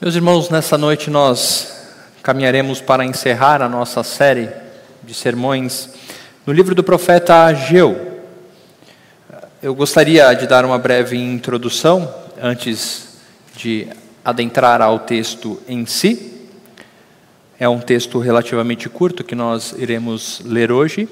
Meus irmãos, nessa noite nós caminharemos para encerrar a nossa série de sermões no livro do profeta Ageu. Eu gostaria de dar uma breve introdução antes de adentrar ao texto em si. É um texto relativamente curto que nós iremos ler hoje,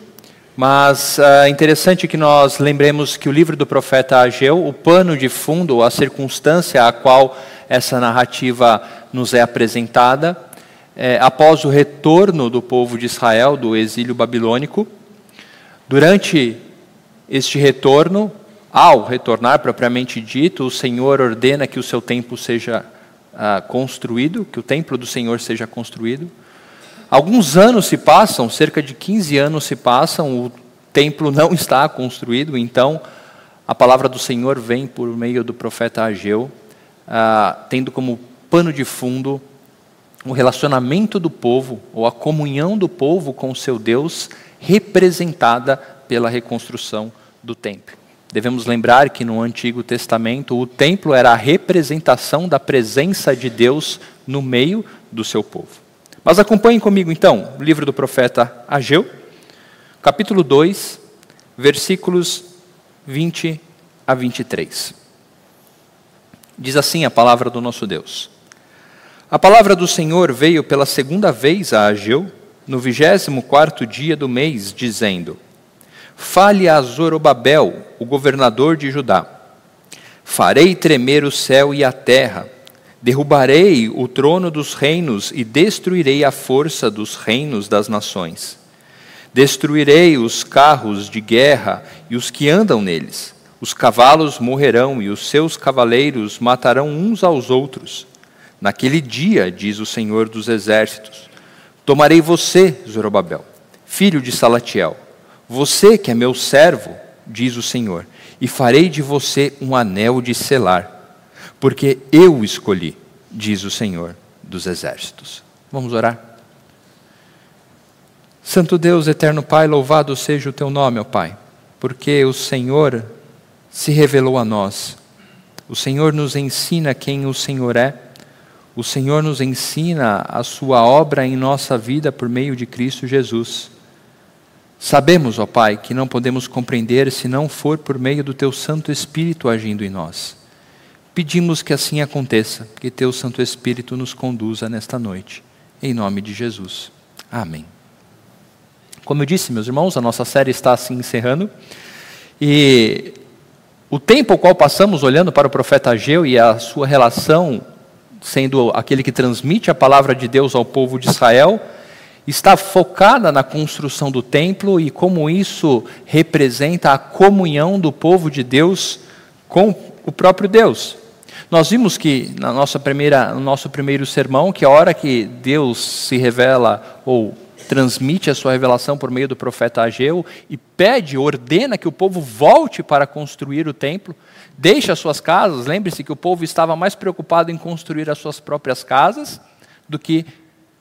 mas é interessante que nós lembremos que o livro do profeta Ageu, o pano de fundo, a circunstância a qual essa narrativa nos é apresentada. É, após o retorno do povo de Israel do exílio babilônico, durante este retorno, ao retornar propriamente dito, o Senhor ordena que o seu templo seja ah, construído, que o templo do Senhor seja construído. Alguns anos se passam, cerca de 15 anos se passam, o templo não está construído, então a palavra do Senhor vem por meio do profeta Ageu, ah, tendo como pano de fundo o relacionamento do povo, ou a comunhão do povo com o seu Deus, representada pela reconstrução do templo. Devemos lembrar que no Antigo Testamento o templo era a representação da presença de Deus no meio do seu povo. Mas acompanhem comigo então o livro do profeta Ageu, capítulo 2, versículos 20 a 23. Diz assim a palavra do nosso Deus. A palavra do Senhor veio pela segunda vez a Ageu, no vigésimo quarto dia do mês, dizendo: Fale a Zorobabel, o governador de Judá. Farei tremer o céu e a terra, derrubarei o trono dos reinos e destruirei a força dos reinos das nações. Destruirei os carros de guerra e os que andam neles os cavalos morrerão e os seus cavaleiros matarão uns aos outros. Naquele dia, diz o Senhor dos Exércitos, tomarei você, Zorobabel, filho de Salatiel, você que é meu servo, diz o Senhor, e farei de você um anel de selar, porque eu escolhi, diz o Senhor dos Exércitos. Vamos orar? Santo Deus, eterno Pai, louvado seja o teu nome, ó Pai, porque o Senhor se revelou a nós. O Senhor nos ensina quem o Senhor é. O Senhor nos ensina a sua obra em nossa vida por meio de Cristo Jesus. Sabemos, ó Pai, que não podemos compreender se não for por meio do Teu Santo Espírito agindo em nós. Pedimos que assim aconteça, que Teu Santo Espírito nos conduza nesta noite. Em nome de Jesus. Amém. Como eu disse, meus irmãos, a nossa série está assim encerrando. E o tempo ao qual passamos olhando para o profeta Ageu e a sua relação, sendo aquele que transmite a palavra de Deus ao povo de Israel, está focada na construção do templo e como isso representa a comunhão do povo de Deus com o próprio Deus. Nós vimos que na nossa primeira, no nosso primeiro sermão que a hora que Deus se revela ou transmite a sua revelação por meio do profeta Ageu e pede, ordena que o povo volte para construir o templo, deixe as suas casas. Lembre-se que o povo estava mais preocupado em construir as suas próprias casas do que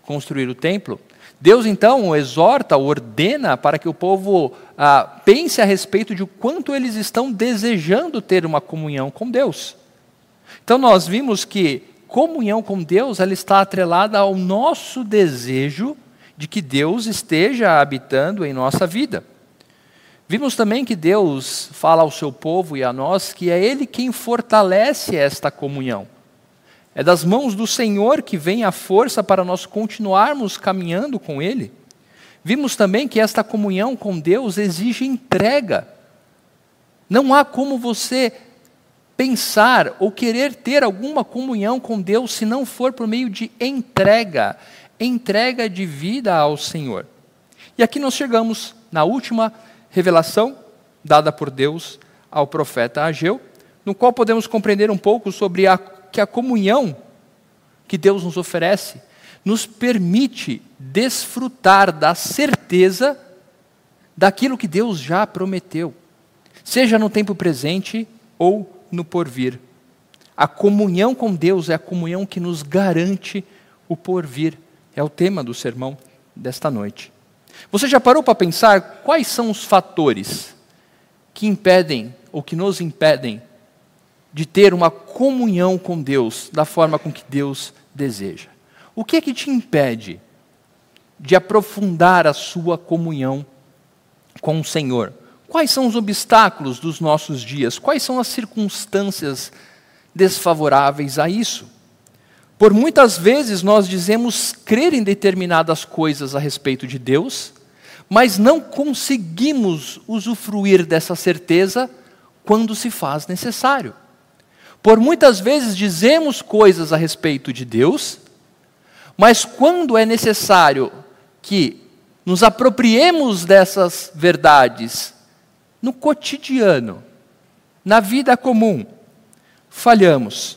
construir o templo. Deus então exorta, ordena para que o povo ah, pense a respeito de quanto eles estão desejando ter uma comunhão com Deus. Então nós vimos que comunhão com Deus ela está atrelada ao nosso desejo de que Deus esteja habitando em nossa vida. Vimos também que Deus fala ao seu povo e a nós que é Ele quem fortalece esta comunhão. É das mãos do Senhor que vem a força para nós continuarmos caminhando com Ele. Vimos também que esta comunhão com Deus exige entrega. Não há como você pensar ou querer ter alguma comunhão com Deus se não for por meio de entrega entrega de vida ao Senhor. E aqui nós chegamos na última revelação dada por Deus ao profeta Ageu, no qual podemos compreender um pouco sobre a, que a comunhão que Deus nos oferece nos permite desfrutar da certeza daquilo que Deus já prometeu, seja no tempo presente ou no porvir. A comunhão com Deus é a comunhão que nos garante o porvir. É o tema do sermão desta noite. Você já parou para pensar quais são os fatores que impedem ou que nos impedem de ter uma comunhão com Deus da forma com que Deus deseja. O que é que te impede de aprofundar a sua comunhão com o Senhor? Quais são os obstáculos dos nossos dias? Quais são as circunstâncias desfavoráveis a isso? Por muitas vezes nós dizemos crer em determinadas coisas a respeito de Deus, mas não conseguimos usufruir dessa certeza quando se faz necessário. Por muitas vezes dizemos coisas a respeito de Deus, mas quando é necessário que nos apropriemos dessas verdades no cotidiano, na vida comum, falhamos.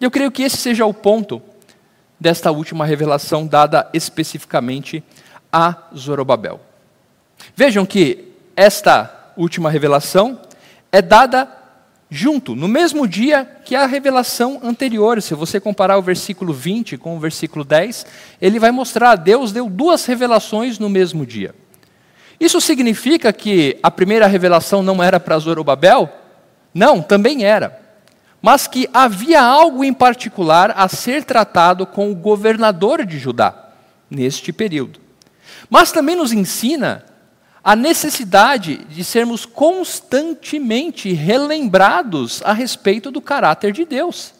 Eu creio que esse seja o ponto desta última revelação dada especificamente a Zorobabel. Vejam que esta última revelação é dada junto, no mesmo dia que a revelação anterior. Se você comparar o versículo 20 com o versículo 10, ele vai mostrar: Deus deu duas revelações no mesmo dia. Isso significa que a primeira revelação não era para Zorobabel? Não, também era. Mas que havia algo em particular a ser tratado com o governador de Judá, neste período. Mas também nos ensina a necessidade de sermos constantemente relembrados a respeito do caráter de Deus.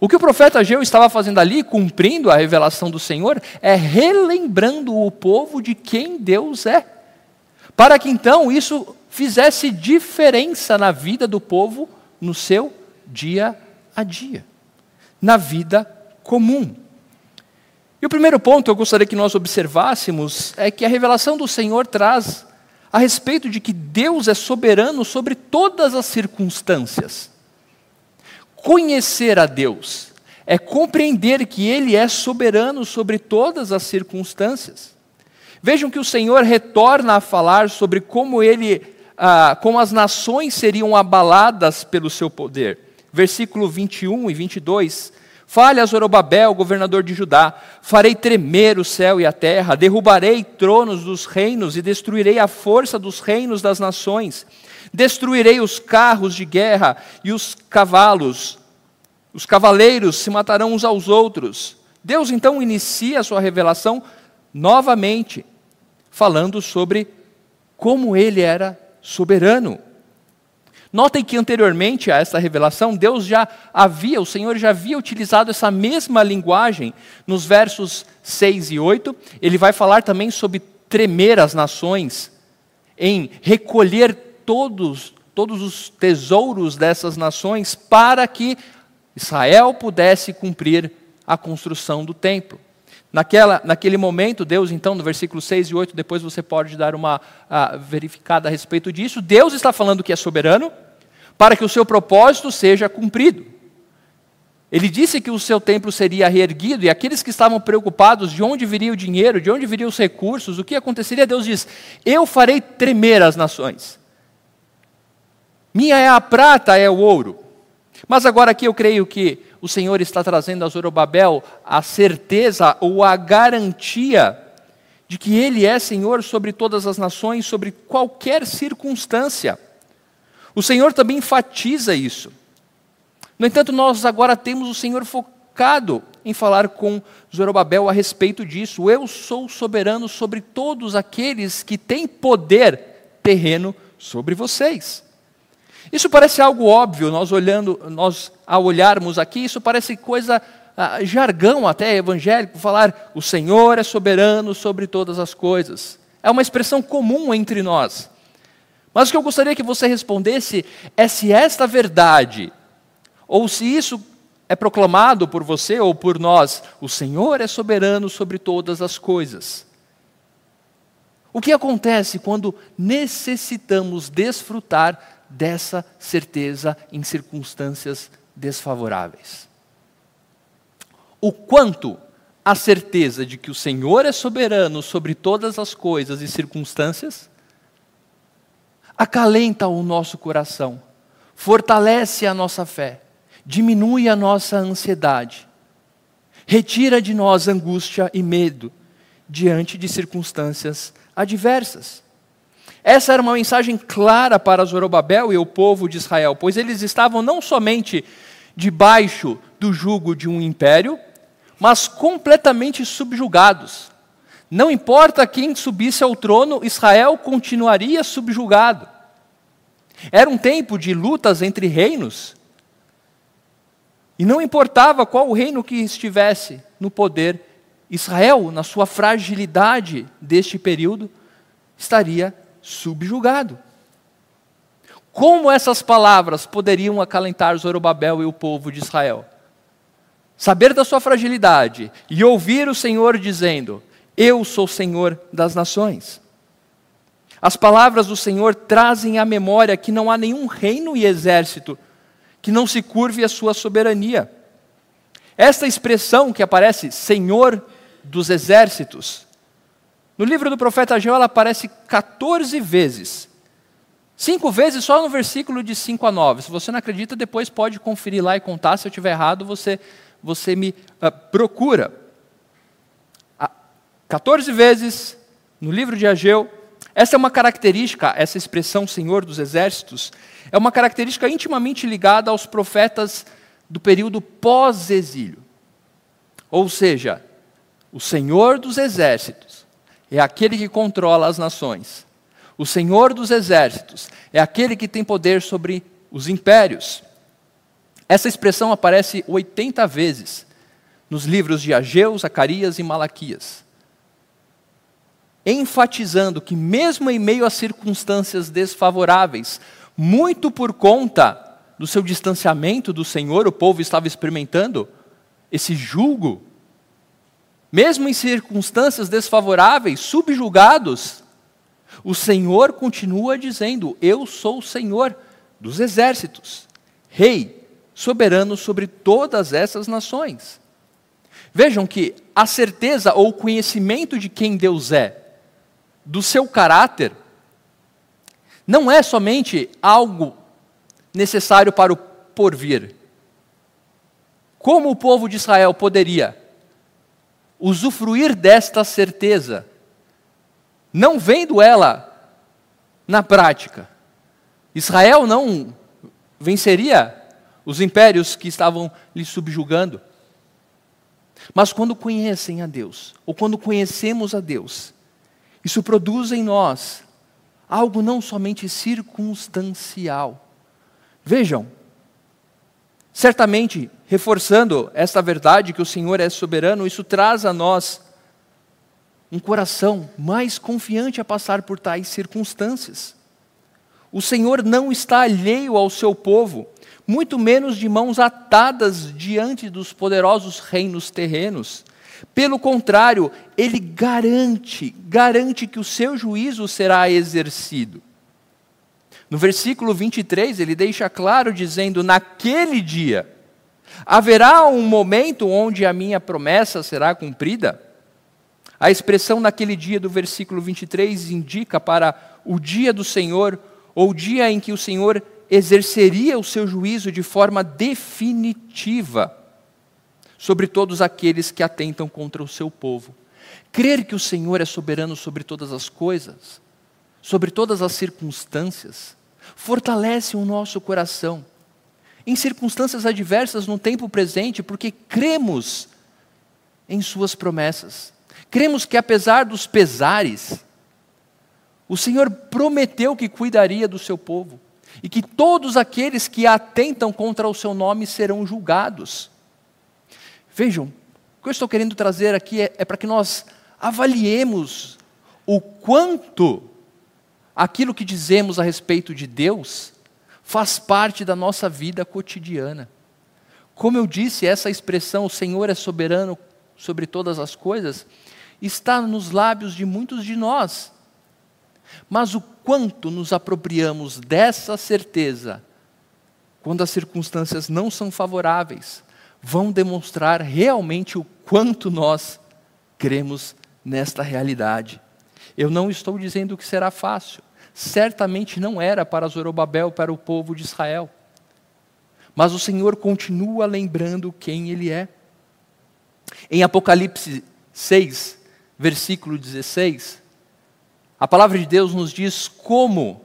O que o profeta Ageu estava fazendo ali, cumprindo a revelação do Senhor, é relembrando o povo de quem Deus é, para que então isso fizesse diferença na vida do povo no seu dia a dia, na vida comum. E o primeiro ponto que eu gostaria que nós observássemos é que a revelação do Senhor traz a respeito de que Deus é soberano sobre todas as circunstâncias. Conhecer a Deus é compreender que Ele é soberano sobre todas as circunstâncias. Vejam que o Senhor retorna a falar sobre como Ele, ah, como as nações seriam abaladas pelo seu poder. Versículo 21 e 22 Fale a Zorobabel, governador de Judá: farei tremer o céu e a terra, derrubarei tronos dos reinos e destruirei a força dos reinos das nações. Destruirei os carros de guerra e os cavalos. Os cavaleiros se matarão uns aos outros. Deus então inicia a sua revelação novamente, falando sobre como ele era soberano. Notem que anteriormente a essa revelação, Deus já havia, o Senhor já havia utilizado essa mesma linguagem nos versos 6 e 8. Ele vai falar também sobre tremer as nações, em recolher todos, todos os tesouros dessas nações para que Israel pudesse cumprir a construção do templo. Naquela, naquele momento, Deus, então, no versículo 6 e 8, depois você pode dar uma uh, verificada a respeito disso. Deus está falando que é soberano, para que o seu propósito seja cumprido. Ele disse que o seu templo seria reerguido, e aqueles que estavam preocupados de onde viria o dinheiro, de onde viriam os recursos, o que aconteceria, Deus diz: Eu farei tremer as nações. Minha é a prata, é o ouro. Mas agora aqui eu creio que o Senhor está trazendo a Zorobabel a certeza ou a garantia de que Ele é Senhor sobre todas as nações, sobre qualquer circunstância. O Senhor também enfatiza isso. No entanto, nós agora temos o Senhor focado em falar com Zorobabel a respeito disso. Eu sou soberano sobre todos aqueles que têm poder terreno sobre vocês. Isso parece algo óbvio, nós olhando, nós ao olharmos aqui, isso parece coisa ah, jargão até evangélico, falar o Senhor é soberano sobre todas as coisas. É uma expressão comum entre nós. Mas o que eu gostaria que você respondesse é se esta verdade, ou se isso é proclamado por você ou por nós, o Senhor é soberano sobre todas as coisas. O que acontece quando necessitamos desfrutar dessa certeza em circunstâncias desfavoráveis? O quanto a certeza de que o Senhor é soberano sobre todas as coisas e circunstâncias acalenta o nosso coração, fortalece a nossa fé, diminui a nossa ansiedade, retira de nós angústia e medo diante de circunstâncias adversas. Essa era uma mensagem clara para Zorobabel e o povo de Israel, pois eles estavam não somente debaixo do jugo de um império, mas completamente subjugados. Não importa quem subisse ao trono, Israel continuaria subjugado. Era um tempo de lutas entre reinos, e não importava qual o reino que estivesse no poder, Israel, na sua fragilidade deste período, estaria subjugado. Como essas palavras poderiam acalentar Zorobabel e o povo de Israel? Saber da sua fragilidade e ouvir o Senhor dizendo: Eu sou Senhor das nações. As palavras do Senhor trazem à memória que não há nenhum reino e exército que não se curve à sua soberania. Esta expressão que aparece, Senhor dos exércitos, no livro do profeta Ageu ela aparece 14 vezes. Cinco vezes só no versículo de 5 a 9. Se você não acredita, depois pode conferir lá e contar. Se eu estiver errado, você, você me uh, procura. Ah, 14 vezes no livro de Ageu. Essa é uma característica, essa expressão Senhor dos Exércitos, é uma característica intimamente ligada aos profetas do período pós-exílio. Ou seja, o Senhor dos Exércitos é aquele que controla as nações. O Senhor dos Exércitos é aquele que tem poder sobre os impérios. Essa expressão aparece 80 vezes nos livros de Ageu, Zacarias e Malaquias, enfatizando que, mesmo em meio a circunstâncias desfavoráveis, muito por conta do seu distanciamento do Senhor, o povo estava experimentando esse julgo, mesmo em circunstâncias desfavoráveis, subjugados, o Senhor continua dizendo: Eu sou o Senhor dos exércitos, Rei, soberano sobre todas essas nações. Vejam que a certeza ou o conhecimento de quem Deus é, do seu caráter, não é somente algo necessário para o porvir. Como o povo de Israel poderia usufruir desta certeza, não vendo ela na prática? Israel não venceria os impérios que estavam lhe subjugando. Mas quando conhecem a Deus, ou quando conhecemos a Deus, isso produz em nós algo não somente circunstancial. Vejam, certamente, reforçando esta verdade que o Senhor é soberano, isso traz a nós um coração mais confiante a passar por tais circunstâncias. O Senhor não está alheio ao seu povo, muito menos de mãos atadas diante dos poderosos reinos terrenos. Pelo contrário, ele garante, garante que o seu juízo será exercido. No versículo 23, ele deixa claro dizendo: Naquele dia haverá um momento onde a minha promessa será cumprida. A expressão naquele dia do versículo 23 indica para o dia do Senhor, ou o dia em que o Senhor exerceria o seu juízo de forma definitiva sobre todos aqueles que atentam contra o seu povo. Crer que o Senhor é soberano sobre todas as coisas, sobre todas as circunstâncias, fortalece o nosso coração. Em circunstâncias adversas no tempo presente, porque cremos em Suas promessas. Cremos que apesar dos pesares, o Senhor prometeu que cuidaria do seu povo e que todos aqueles que atentam contra o seu nome serão julgados. Vejam, o que eu estou querendo trazer aqui é, é para que nós avaliemos o quanto aquilo que dizemos a respeito de Deus faz parte da nossa vida cotidiana. Como eu disse, essa expressão, o Senhor é soberano sobre todas as coisas, está nos lábios de muitos de nós. Mas o quanto nos apropriamos dessa certeza quando as circunstâncias não são favoráveis, vão demonstrar realmente o quanto nós cremos nesta realidade. Eu não estou dizendo que será fácil. Certamente não era para Zorobabel, para o povo de Israel. Mas o Senhor continua lembrando quem Ele é. Em Apocalipse 6, versículo 16, A palavra de Deus nos diz como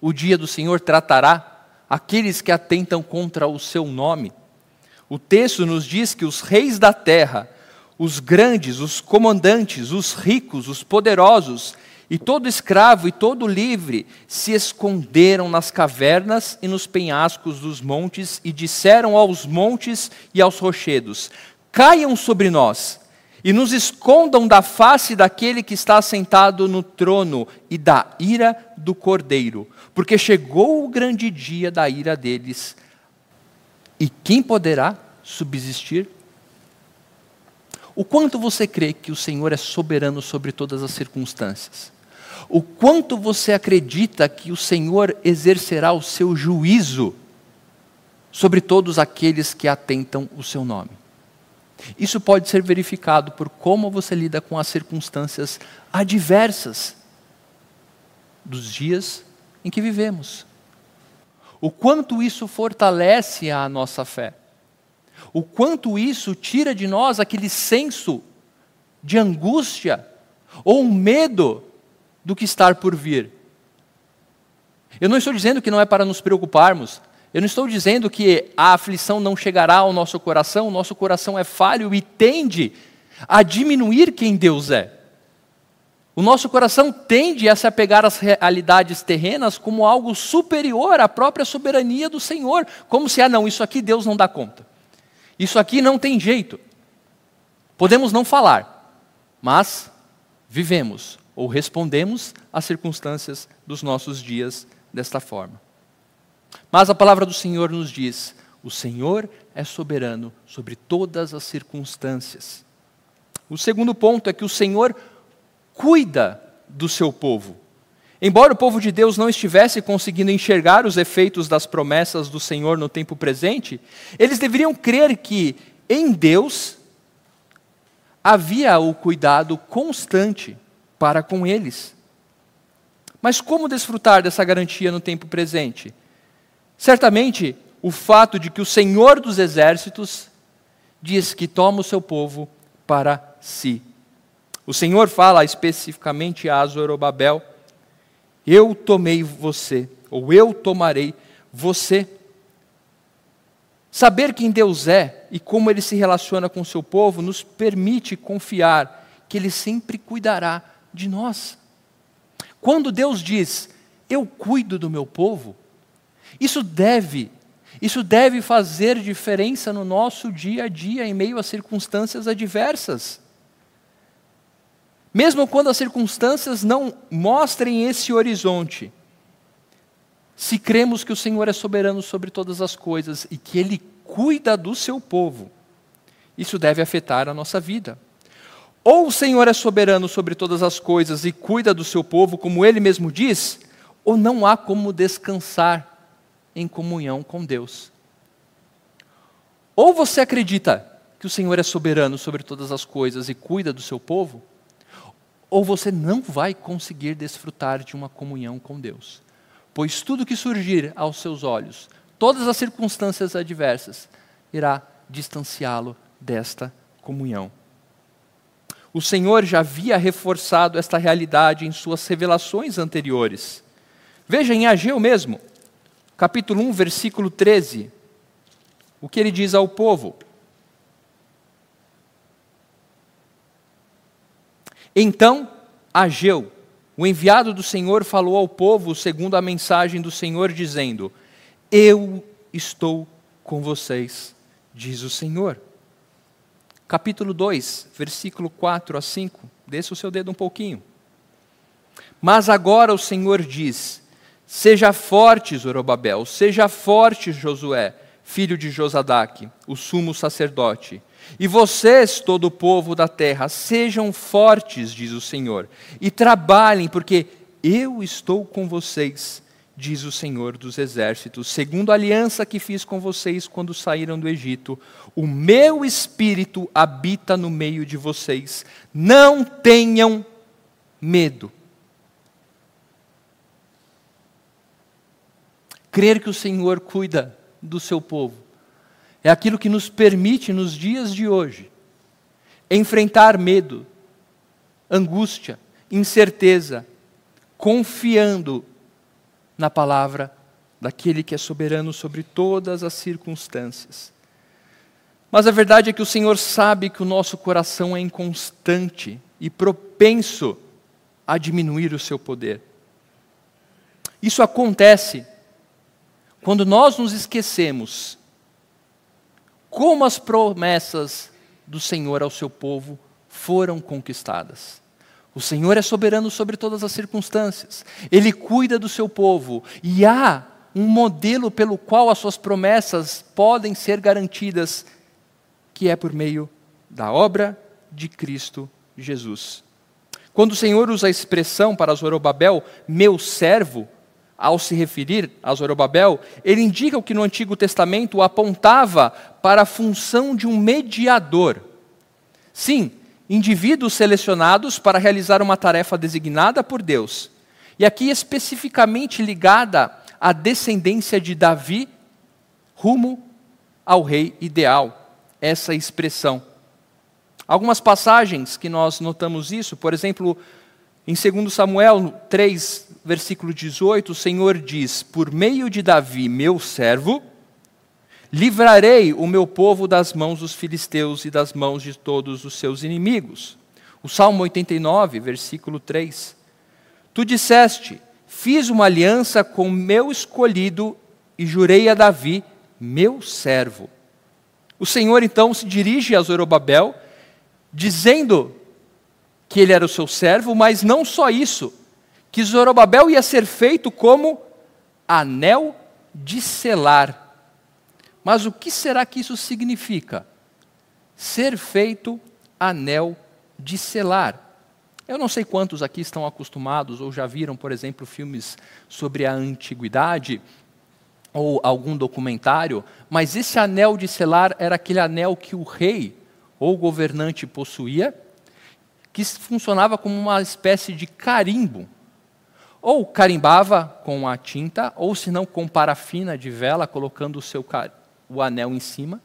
o dia do Senhor tratará aqueles que atentam contra o seu nome. O texto nos diz que os reis da terra, os grandes, os comandantes, os ricos, os poderosos, e todo escravo e todo livre se esconderam nas cavernas e nos penhascos dos montes e disseram aos montes e aos rochedos: Caiam sobre nós e nos escondam da face daquele que está sentado no trono e da ira do cordeiro, porque chegou o grande dia da ira deles. E quem poderá subsistir? O quanto você crê que o Senhor é soberano sobre todas as circunstâncias? O quanto você acredita que o Senhor exercerá o seu juízo sobre todos aqueles que atentam o seu nome. Isso pode ser verificado por como você lida com as circunstâncias adversas dos dias em que vivemos. O quanto isso fortalece a nossa fé. O quanto isso tira de nós aquele senso de angústia ou medo do que estar por vir. Eu não estou dizendo que não é para nos preocuparmos, eu não estou dizendo que a aflição não chegará ao nosso coração, o nosso coração é falho e tende a diminuir quem Deus é. O nosso coração tende a se apegar às realidades terrenas como algo superior à própria soberania do Senhor, como se, ah, não, isso aqui Deus não dá conta. Isso aqui não tem jeito. Podemos não falar, mas vivemos ou respondemos às circunstâncias dos nossos dias desta forma. Mas a palavra do Senhor nos diz: o Senhor é soberano sobre todas as circunstâncias. O segundo ponto é que o Senhor cuida do seu povo. Embora o povo de Deus não estivesse conseguindo enxergar os efeitos das promessas do Senhor no tempo presente, eles deveriam crer que em Deus havia o cuidado constante para com eles. Mas como desfrutar dessa garantia no tempo presente? Certamente, o fato de que o Senhor dos Exércitos diz que toma o seu povo para si. O Senhor fala especificamente a Zorobabel: Eu tomei você, ou eu tomarei você. Saber quem Deus é e como ele se relaciona com o seu povo nos permite confiar que ele sempre cuidará de nós. Quando Deus diz, eu cuido do meu povo, isso deve, isso deve fazer diferença no nosso dia a dia em meio a circunstâncias adversas. Mesmo quando as circunstâncias não mostrem esse horizonte, se cremos que o Senhor é soberano sobre todas as coisas e que Ele cuida do seu povo, isso deve afetar a nossa vida. Ou o Senhor é soberano sobre todas as coisas e cuida do seu povo, como ele mesmo diz, ou não há como descansar em comunhão com Deus. Ou você acredita que o Senhor é soberano sobre todas as coisas e cuida do seu povo, ou você não vai conseguir desfrutar de uma comunhão com Deus. Pois tudo que surgir aos seus olhos, todas as circunstâncias adversas, irá distanciá-lo desta comunhão. O Senhor já havia reforçado esta realidade em suas revelações anteriores. Veja em Ageu mesmo, capítulo 1, versículo 13, o que ele diz ao povo. Então, Ageu, o enviado do Senhor, falou ao povo segundo a mensagem do Senhor, dizendo: Eu estou com vocês, diz o Senhor capítulo 2, versículo 4 a 5. Desça o seu dedo um pouquinho. Mas agora o Senhor diz: Seja forte, Zorobabel, seja forte, Josué, filho de Josadaque, o sumo sacerdote. E vocês, todo o povo da terra, sejam fortes, diz o Senhor, e trabalhem, porque eu estou com vocês diz o Senhor dos Exércitos, segundo a aliança que fiz com vocês quando saíram do Egito, o meu espírito habita no meio de vocês. Não tenham medo. Crer que o Senhor cuida do seu povo é aquilo que nos permite, nos dias de hoje, enfrentar medo, angústia incerteza, confiando na palavra daquele que é soberano sobre todas as circunstâncias. Mas a verdade é que o Senhor sabe que o nosso coração é inconstante e propenso a diminuir o seu poder. Isso acontece quando nós nos esquecemos como as promessas do Senhor ao seu povo foram conquistadas. O Senhor é soberano sobre todas as circunstâncias, Ele cuida do seu povo e há um modelo pelo qual as suas promessas podem ser garantidas, que é por meio da obra de Cristo Jesus. Quando o Senhor usa a expressão para Zorobabel, meu servo, ao se referir a Zorobabel, ele indica o que no Antigo Testamento apontava para a função de um mediador. Sim, indivíduos selecionados para realizar uma tarefa designada por Deus. E aqui especificamente ligada à descendência de Davi rumo ao rei ideal. Essa expressão. Algumas passagens que nós notamos isso, por exemplo, em 2 Samuel 3, versículo 18, o Senhor diz: Por meio de Davi, meu servo, livrarei o meu povo das mãos dos filisteus e das mãos de todos os seus inimigos. O Salmo 89, versículo 3. Tu disseste: Fiz uma aliança com meu escolhido e jurei a Davi, meu servo. O Senhor então se dirige a Zorobabel, dizendo que ele era o seu servo, mas não só isso, que Zorobabel ia ser feito como anel de selar. Mas o que será que isso significa? Ser feito anel de selar. Eu não sei quantos aqui estão acostumados ou já viram, por exemplo, filmes sobre a antiguidade ou algum documentário, mas esse anel de selar era aquele anel que o rei ou governante possuía, que funcionava como uma espécie de carimbo. Ou carimbava com a tinta, ou se não com parafina de vela, colocando o seu o anel em cima.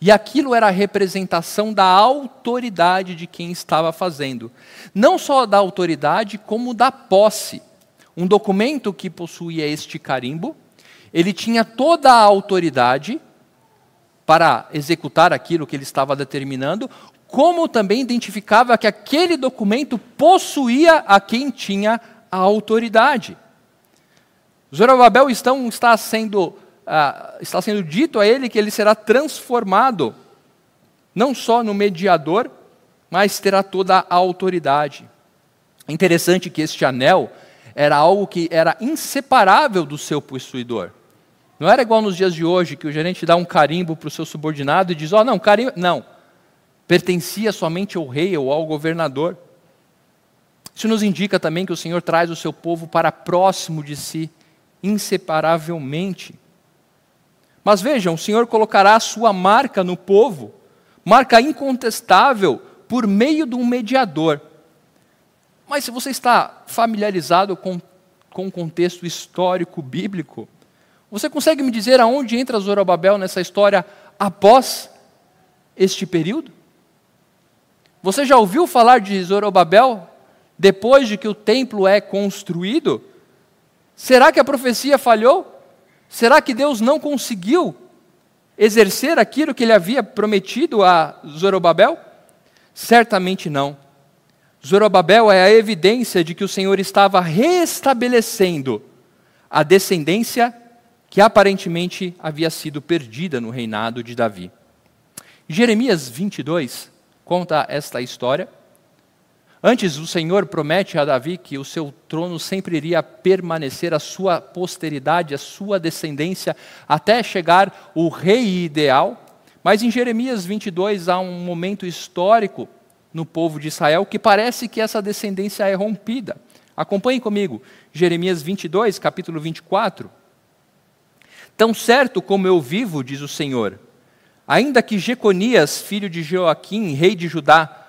E aquilo era a representação da autoridade de quem estava fazendo. Não só da autoridade, como da posse. Um documento que possuía este carimbo, ele tinha toda a autoridade para executar aquilo que ele estava determinando, como também identificava que aquele documento possuía a quem tinha a autoridade. Zorobabel então está sendo, ah, está sendo dito a ele que ele será transformado, não só no mediador, mas terá toda a autoridade. Interessante que este anel era algo que era inseparável do seu possuidor. Não era igual nos dias de hoje, que o gerente dá um carimbo para o seu subordinado e diz: Ó, oh, não, carimbo. Não. Pertencia somente ao rei ou ao governador. Isso nos indica também que o Senhor traz o seu povo para próximo de si, inseparavelmente. Mas vejam, o Senhor colocará a sua marca no povo, marca incontestável, por meio de um mediador. Mas se você está familiarizado com, com o contexto histórico bíblico, você consegue me dizer aonde entra Zorobabel nessa história após este período? Você já ouviu falar de Zorobabel depois de que o templo é construído? Será que a profecia falhou? Será que Deus não conseguiu exercer aquilo que ele havia prometido a Zorobabel? Certamente não. Zorobabel é a evidência de que o Senhor estava restabelecendo a descendência que aparentemente havia sido perdida no reinado de Davi. Jeremias 22 conta esta história. Antes, o Senhor promete a Davi que o seu trono sempre iria permanecer, a sua posteridade, a sua descendência, até chegar o rei ideal. Mas em Jeremias 22 há um momento histórico no povo de Israel que parece que essa descendência é rompida. Acompanhe comigo, Jeremias 22, capítulo 24. Tão certo como eu vivo, diz o Senhor, ainda que Jeconias, filho de Joaquim, rei de Judá,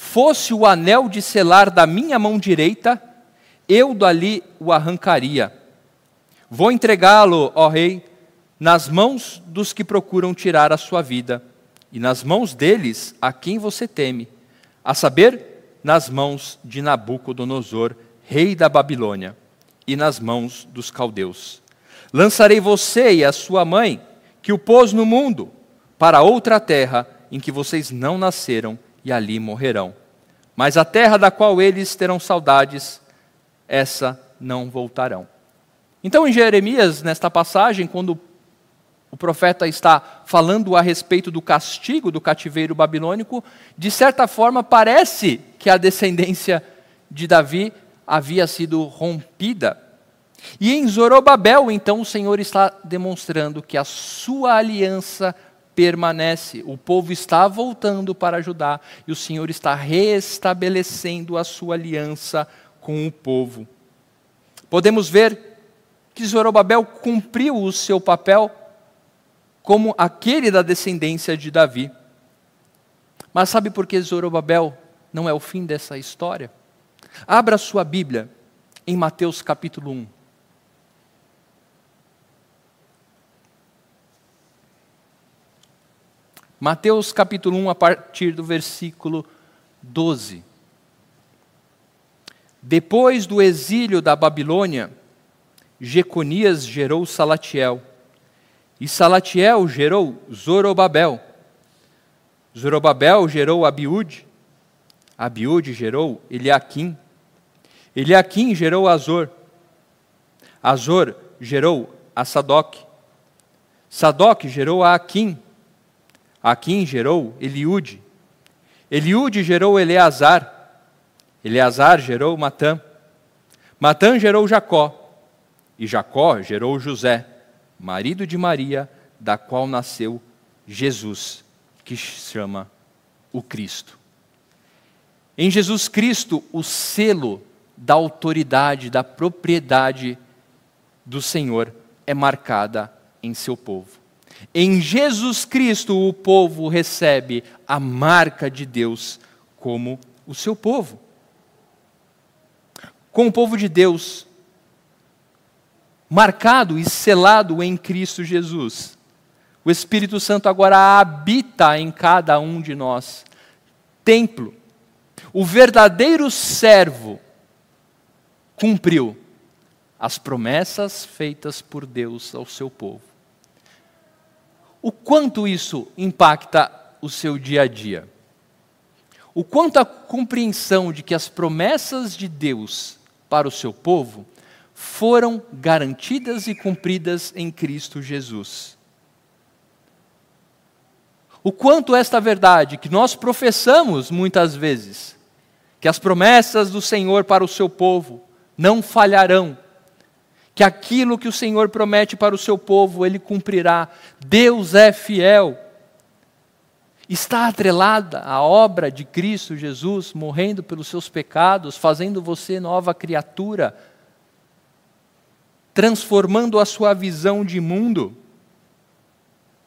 fosse o anel de selar da minha mão direita, eu dali o arrancaria. Vou entregá-lo, ó rei, nas mãos dos que procuram tirar a sua vida, e nas mãos deles a quem você teme, a saber, nas mãos de Nabucodonosor, rei da Babilônia, e nas mãos dos caldeus. Lançarei você e a sua mãe, que o pôs no mundo, para outra terra em que vocês não nasceram, e ali morrerão. Mas a terra da qual eles terão saudades, essa não voltarão. Então, em Jeremias, nesta passagem, quando o profeta está falando a respeito do castigo do cativeiro babilônico, de certa forma parece que a descendência de Davi havia sido rompida. E em Zorobabel, então, o Senhor está demonstrando que a sua aliança permanece. O povo está voltando para ajudar e o Senhor está restabelecendo a sua aliança com o povo. Podemos ver que Zorobabel cumpriu o seu papel como aquele da descendência de Davi. Mas sabe por que Zorobabel não é o fim dessa história? Abra sua Bíblia em Mateus capítulo 1. Mateus capítulo 1, a partir do versículo 12. Depois do exílio da Babilônia, Jeconias gerou Salatiel. E Salatiel gerou Zorobabel. Zorobabel gerou Abiúde. Abiúde gerou Eliaquim. Eliaquim gerou Azor. Azor gerou a Sadoc. Gerou a Aquim. Aquim gerou Eliude. Eliude gerou Eleazar. Eleazar gerou Matã. Matã gerou Jacó. E Jacó gerou José marido de Maria, da qual nasceu Jesus, que chama o Cristo. Em Jesus Cristo, o selo da autoridade, da propriedade do Senhor é marcada em seu povo. Em Jesus Cristo, o povo recebe a marca de Deus como o seu povo. Com o povo de Deus, marcado e selado em Cristo Jesus. O Espírito Santo agora habita em cada um de nós. Templo. O verdadeiro servo cumpriu as promessas feitas por Deus ao seu povo. O quanto isso impacta o seu dia a dia? O quanto a compreensão de que as promessas de Deus para o seu povo foram garantidas e cumpridas em Cristo Jesus. O quanto esta verdade que nós professamos muitas vezes, que as promessas do Senhor para o seu povo não falharão, que aquilo que o Senhor promete para o seu povo, ele cumprirá. Deus é fiel. Está atrelada à obra de Cristo Jesus, morrendo pelos seus pecados, fazendo você nova criatura, transformando a sua visão de mundo,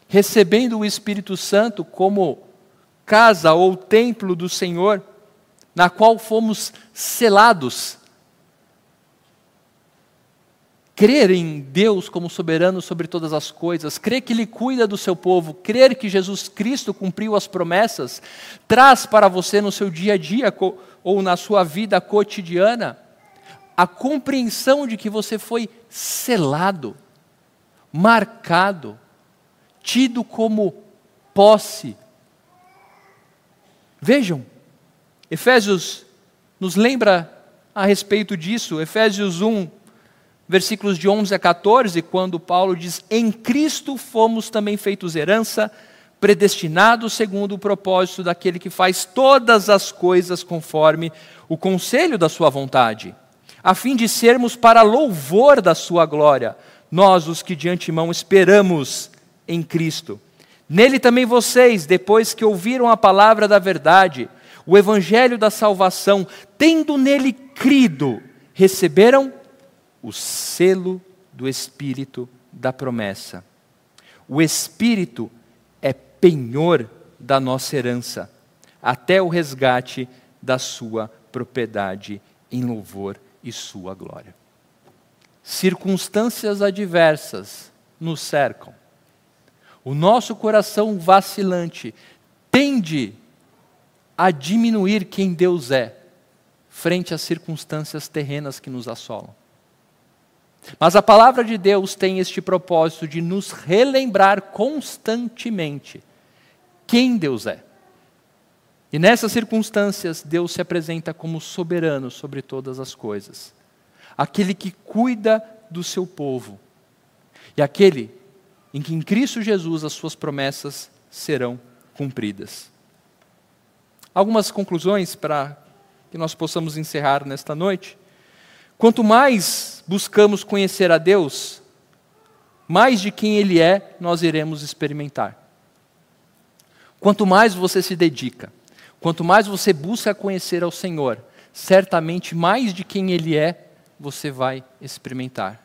recebendo o Espírito Santo como casa ou templo do Senhor, na qual fomos selados. Crer em Deus como soberano sobre todas as coisas, crer que Ele cuida do seu povo, crer que Jesus Cristo cumpriu as promessas, traz para você no seu dia a dia ou na sua vida cotidiana a compreensão de que você foi selado, marcado, tido como posse. Vejam, Efésios nos lembra a respeito disso, Efésios 1, versículos de 11 a 14, quando Paulo diz: Em Cristo fomos também feitos herança, predestinados segundo o propósito daquele que faz todas as coisas conforme o conselho da Sua vontade a fim de sermos para louvor da Sua glória, nós os que de antemão esperamos em Cristo. Nele também vocês, depois que ouviram a palavra da verdade, o evangelho da salvação, tendo nele crido, receberam o selo do Espírito da promessa. O Espírito é penhor da nossa herança, até o resgate da sua propriedade em louvor e sua glória. Circunstâncias adversas nos cercam. O nosso coração vacilante tende a diminuir quem Deus é frente às circunstâncias terrenas que nos assolam. Mas a palavra de Deus tem este propósito de nos relembrar constantemente quem Deus é. E nessas circunstâncias, Deus se apresenta como soberano sobre todas as coisas, aquele que cuida do seu povo, e aquele em que em Cristo Jesus as suas promessas serão cumpridas. Algumas conclusões para que nós possamos encerrar nesta noite. Quanto mais buscamos conhecer a Deus, mais de quem Ele é nós iremos experimentar. Quanto mais você se dedica, quanto mais você busca conhecer ao Senhor, certamente mais de quem Ele é você vai experimentar.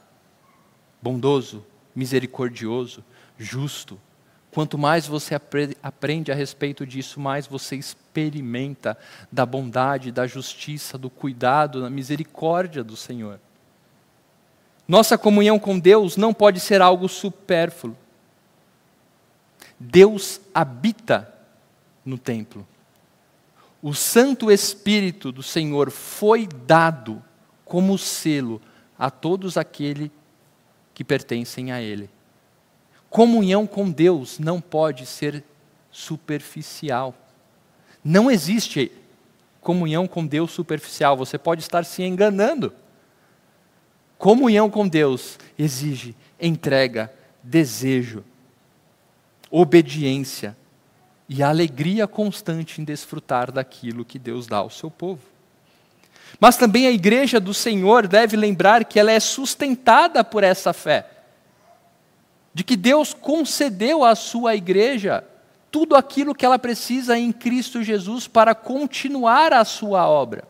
Bondoso, misericordioso, justo. Quanto mais você aprende a respeito disso, mais você experimenta da bondade, da justiça, do cuidado, da misericórdia do Senhor. Nossa comunhão com Deus não pode ser algo supérfluo. Deus habita no templo. O Santo Espírito do Senhor foi dado como selo a todos aqueles que pertencem a Ele. Comunhão com Deus não pode ser superficial. Não existe comunhão com Deus superficial, você pode estar se enganando. Comunhão com Deus exige entrega, desejo, obediência e alegria constante em desfrutar daquilo que Deus dá ao seu povo. Mas também a igreja do Senhor deve lembrar que ela é sustentada por essa fé. De que Deus concedeu à sua igreja tudo aquilo que ela precisa em Cristo Jesus para continuar a sua obra.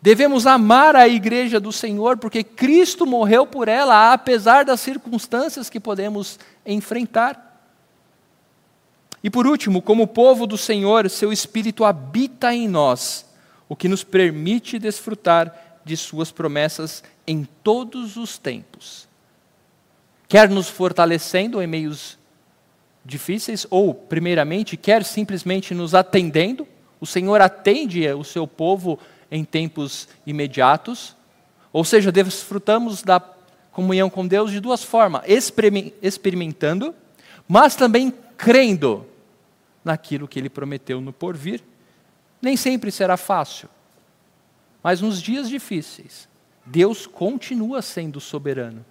Devemos amar a igreja do Senhor porque Cristo morreu por ela, apesar das circunstâncias que podemos enfrentar. E por último, como povo do Senhor, seu Espírito habita em nós o que nos permite desfrutar de Suas promessas em todos os tempos. Quer nos fortalecendo em meios difíceis, ou, primeiramente, quer simplesmente nos atendendo. O Senhor atende o seu povo em tempos imediatos, ou seja, desfrutamos da comunhão com Deus de duas formas: experimentando, mas também crendo naquilo que Ele prometeu no porvir nem sempre será fácil, mas nos dias difíceis, Deus continua sendo soberano.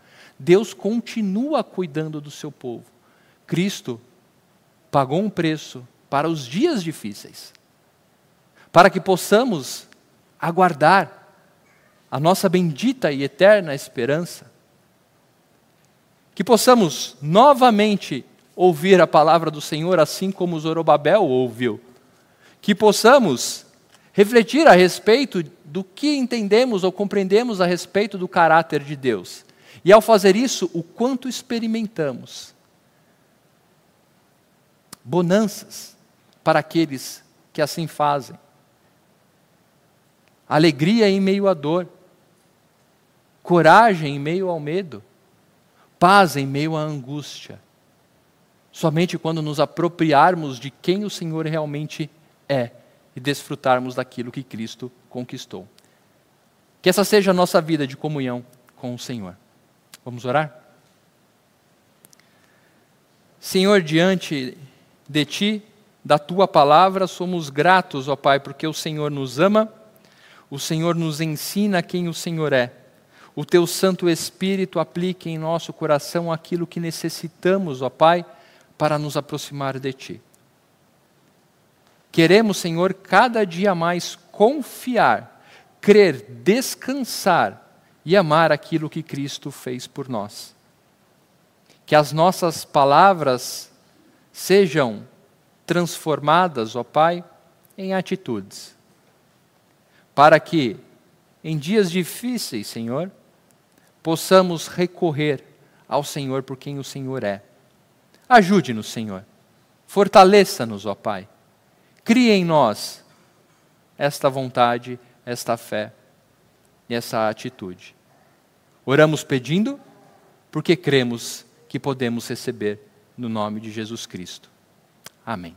Deus continua cuidando do seu povo. Cristo pagou um preço para os dias difíceis, para que possamos aguardar a nossa bendita e eterna esperança. Que possamos novamente ouvir a palavra do Senhor, assim como Zorobabel ouviu que possamos refletir a respeito do que entendemos ou compreendemos a respeito do caráter de Deus. E ao fazer isso, o quanto experimentamos bonanças para aqueles que assim fazem. Alegria em meio à dor, coragem em meio ao medo, paz em meio à angústia. Somente quando nos apropriarmos de quem o Senhor realmente é e desfrutarmos daquilo que Cristo conquistou. Que essa seja a nossa vida de comunhão com o Senhor. Vamos orar? Senhor, diante de Ti, da Tua palavra, somos gratos, ó Pai, porque o Senhor nos ama, o Senhor nos ensina quem o Senhor é. O Teu Santo Espírito aplique em nosso coração aquilo que necessitamos, ó Pai, para nos aproximar de Ti. Queremos, Senhor, cada dia mais confiar, crer, descansar e amar aquilo que Cristo fez por nós. Que as nossas palavras sejam transformadas, ó Pai, em atitudes. Para que, em dias difíceis, Senhor, possamos recorrer ao Senhor por quem o Senhor é. Ajude-nos, Senhor. Fortaleça-nos, ó Pai Cria em nós esta vontade, esta fé e essa atitude. Oramos pedindo, porque cremos que podemos receber no nome de Jesus Cristo. Amém.